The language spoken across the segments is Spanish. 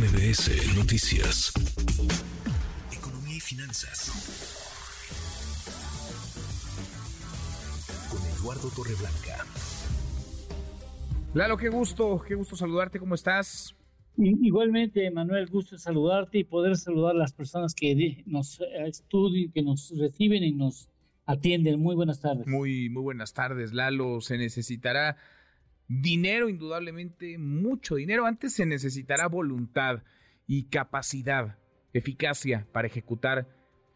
MBS Noticias. Economía y finanzas. Con Eduardo Torreblanca. Lalo, qué gusto, qué gusto saludarte, ¿cómo estás? Igualmente, Manuel, gusto saludarte y poder saludar a las personas que nos estudian, que nos reciben y nos atienden. Muy buenas tardes. Muy, muy buenas tardes, Lalo. Se necesitará dinero, indudablemente, mucho dinero. Antes se necesitará voluntad y capacidad, eficacia para ejecutar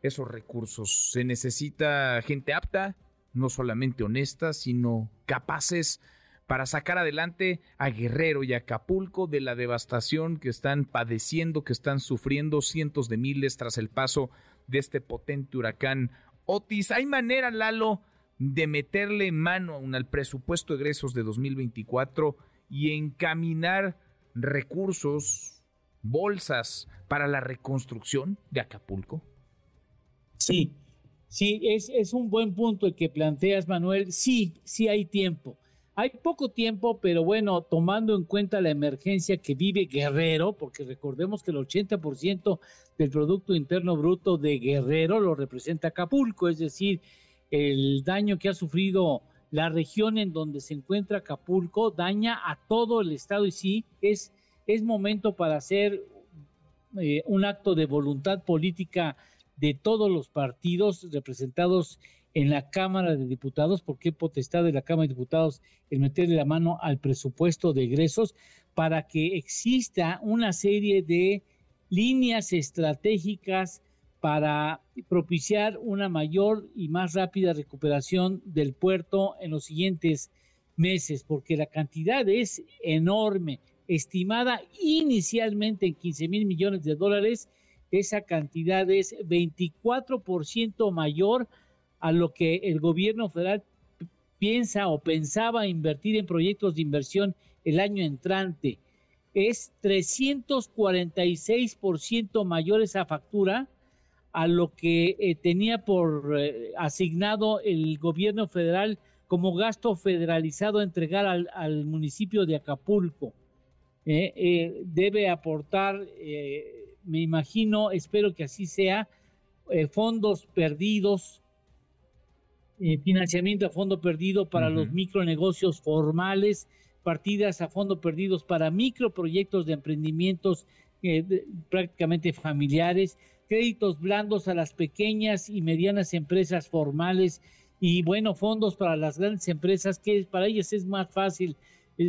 esos recursos. Se necesita gente apta, no solamente honesta, sino capaces para sacar adelante a Guerrero y Acapulco de la devastación que están padeciendo, que están sufriendo cientos de miles tras el paso de este potente huracán Otis. ¿Hay manera, Lalo, de meterle mano al presupuesto de egresos de 2024 y encaminar recursos, bolsas para la reconstrucción de Acapulco? Sí, sí, es, es un buen punto el que planteas, Manuel. Sí, sí hay tiempo. Hay poco tiempo, pero bueno, tomando en cuenta la emergencia que vive Guerrero, porque recordemos que el 80% del Producto Interno Bruto de Guerrero lo representa Acapulco, es decir, el daño que ha sufrido la región en donde se encuentra Acapulco daña a todo el estado y sí, es, es momento para hacer eh, un acto de voluntad política de todos los partidos representados en la Cámara de Diputados, porque potestad de la Cámara de Diputados el meterle la mano al presupuesto de egresos para que exista una serie de líneas estratégicas para propiciar una mayor y más rápida recuperación del puerto en los siguientes meses, porque la cantidad es enorme, estimada inicialmente en 15 mil millones de dólares, esa cantidad es 24% mayor a lo que el gobierno federal piensa o pensaba invertir en proyectos de inversión el año entrante. Es 346% mayor esa factura a lo que eh, tenía por eh, asignado el gobierno federal como gasto federalizado a entregar al, municipio de Acapulco. Eh, debe aportar, me imagino, espero que así sea, fondos perdidos, financiamiento a fondo perdido para los micronegocios formales, partidas a fondo perdidos para microproyectos de emprendimientos prácticamente familiares, créditos blandos a las pequeñas y medianas empresas formales y bueno, fondos para las grandes empresas que para ellas es más fácil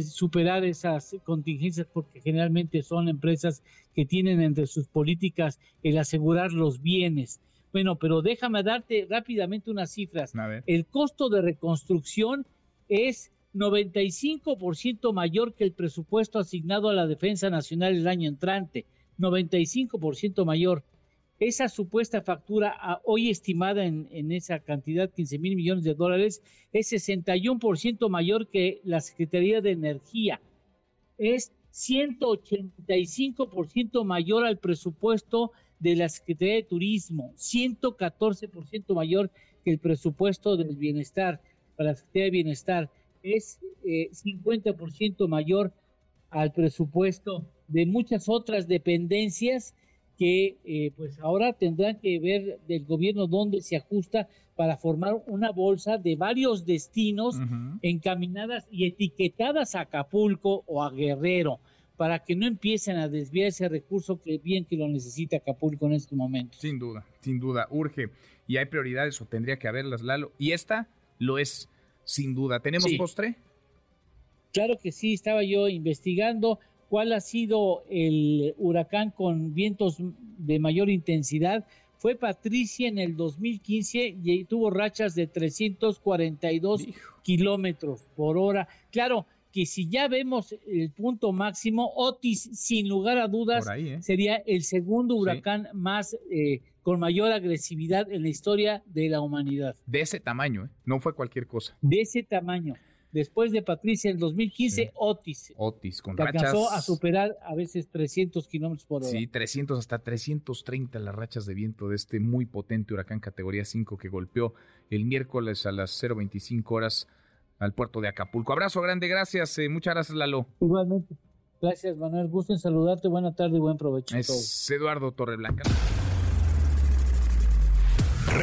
superar esas contingencias porque generalmente son empresas que tienen entre sus políticas el asegurar los bienes. Bueno, pero déjame darte rápidamente unas cifras. El costo de reconstrucción es 95% mayor que el presupuesto asignado a la Defensa Nacional el año entrante. 95% mayor. Esa supuesta factura hoy estimada en, esa cantidad, 15 mil millones de dólares, es 61% mayor que la Secretaría de Energía. Es 185% mayor al presupuesto de la Secretaría de Turismo, 114% mayor que el presupuesto del bienestar, para la Secretaría de Bienestar, es 50% eh, mayor al presupuesto de muchas otras dependencias que eh, pues ahora tendrán que ver del gobierno dónde se ajusta para formar una bolsa de varios destinos encaminadas y etiquetadas a Acapulco o a Guerrero para que no empiecen a desviar ese recurso que bien que lo necesita Acapulco en este momento. Sin duda, sin duda, urge y hay prioridades o tendría que haberlas, Lalo. Y esta lo es, sin duda. ¿Tenemos postre? Claro que sí, estaba yo investigando cuál ha sido el huracán con vientos de mayor intensidad. Fue Patricia en el 2015 y tuvo rachas de 342 kilómetros por hora. Claro que si ya vemos el punto máximo, Otis, sin lugar a dudas, ¿eh? sería el segundo huracán más eh, con mayor agresividad en la historia de la humanidad. De ese tamaño, ¿eh? no fue cualquier cosa. De ese tamaño después de Patricia en 2015, Otis. Otis, con rachas. Alcanzó a superar a veces 300 kilómetros por hora. Sí, 300 hasta 330 las rachas de viento de este muy potente huracán categoría 5 que golpeó el miércoles a las 0.25 horas al puerto de Acapulco. Abrazo grande, gracias. Eh, muchas gracias, Lalo. Igualmente. Gracias, Manuel. Gusto en saludarte. Buena tarde y buen provecho. Es Eduardo Torreblanca.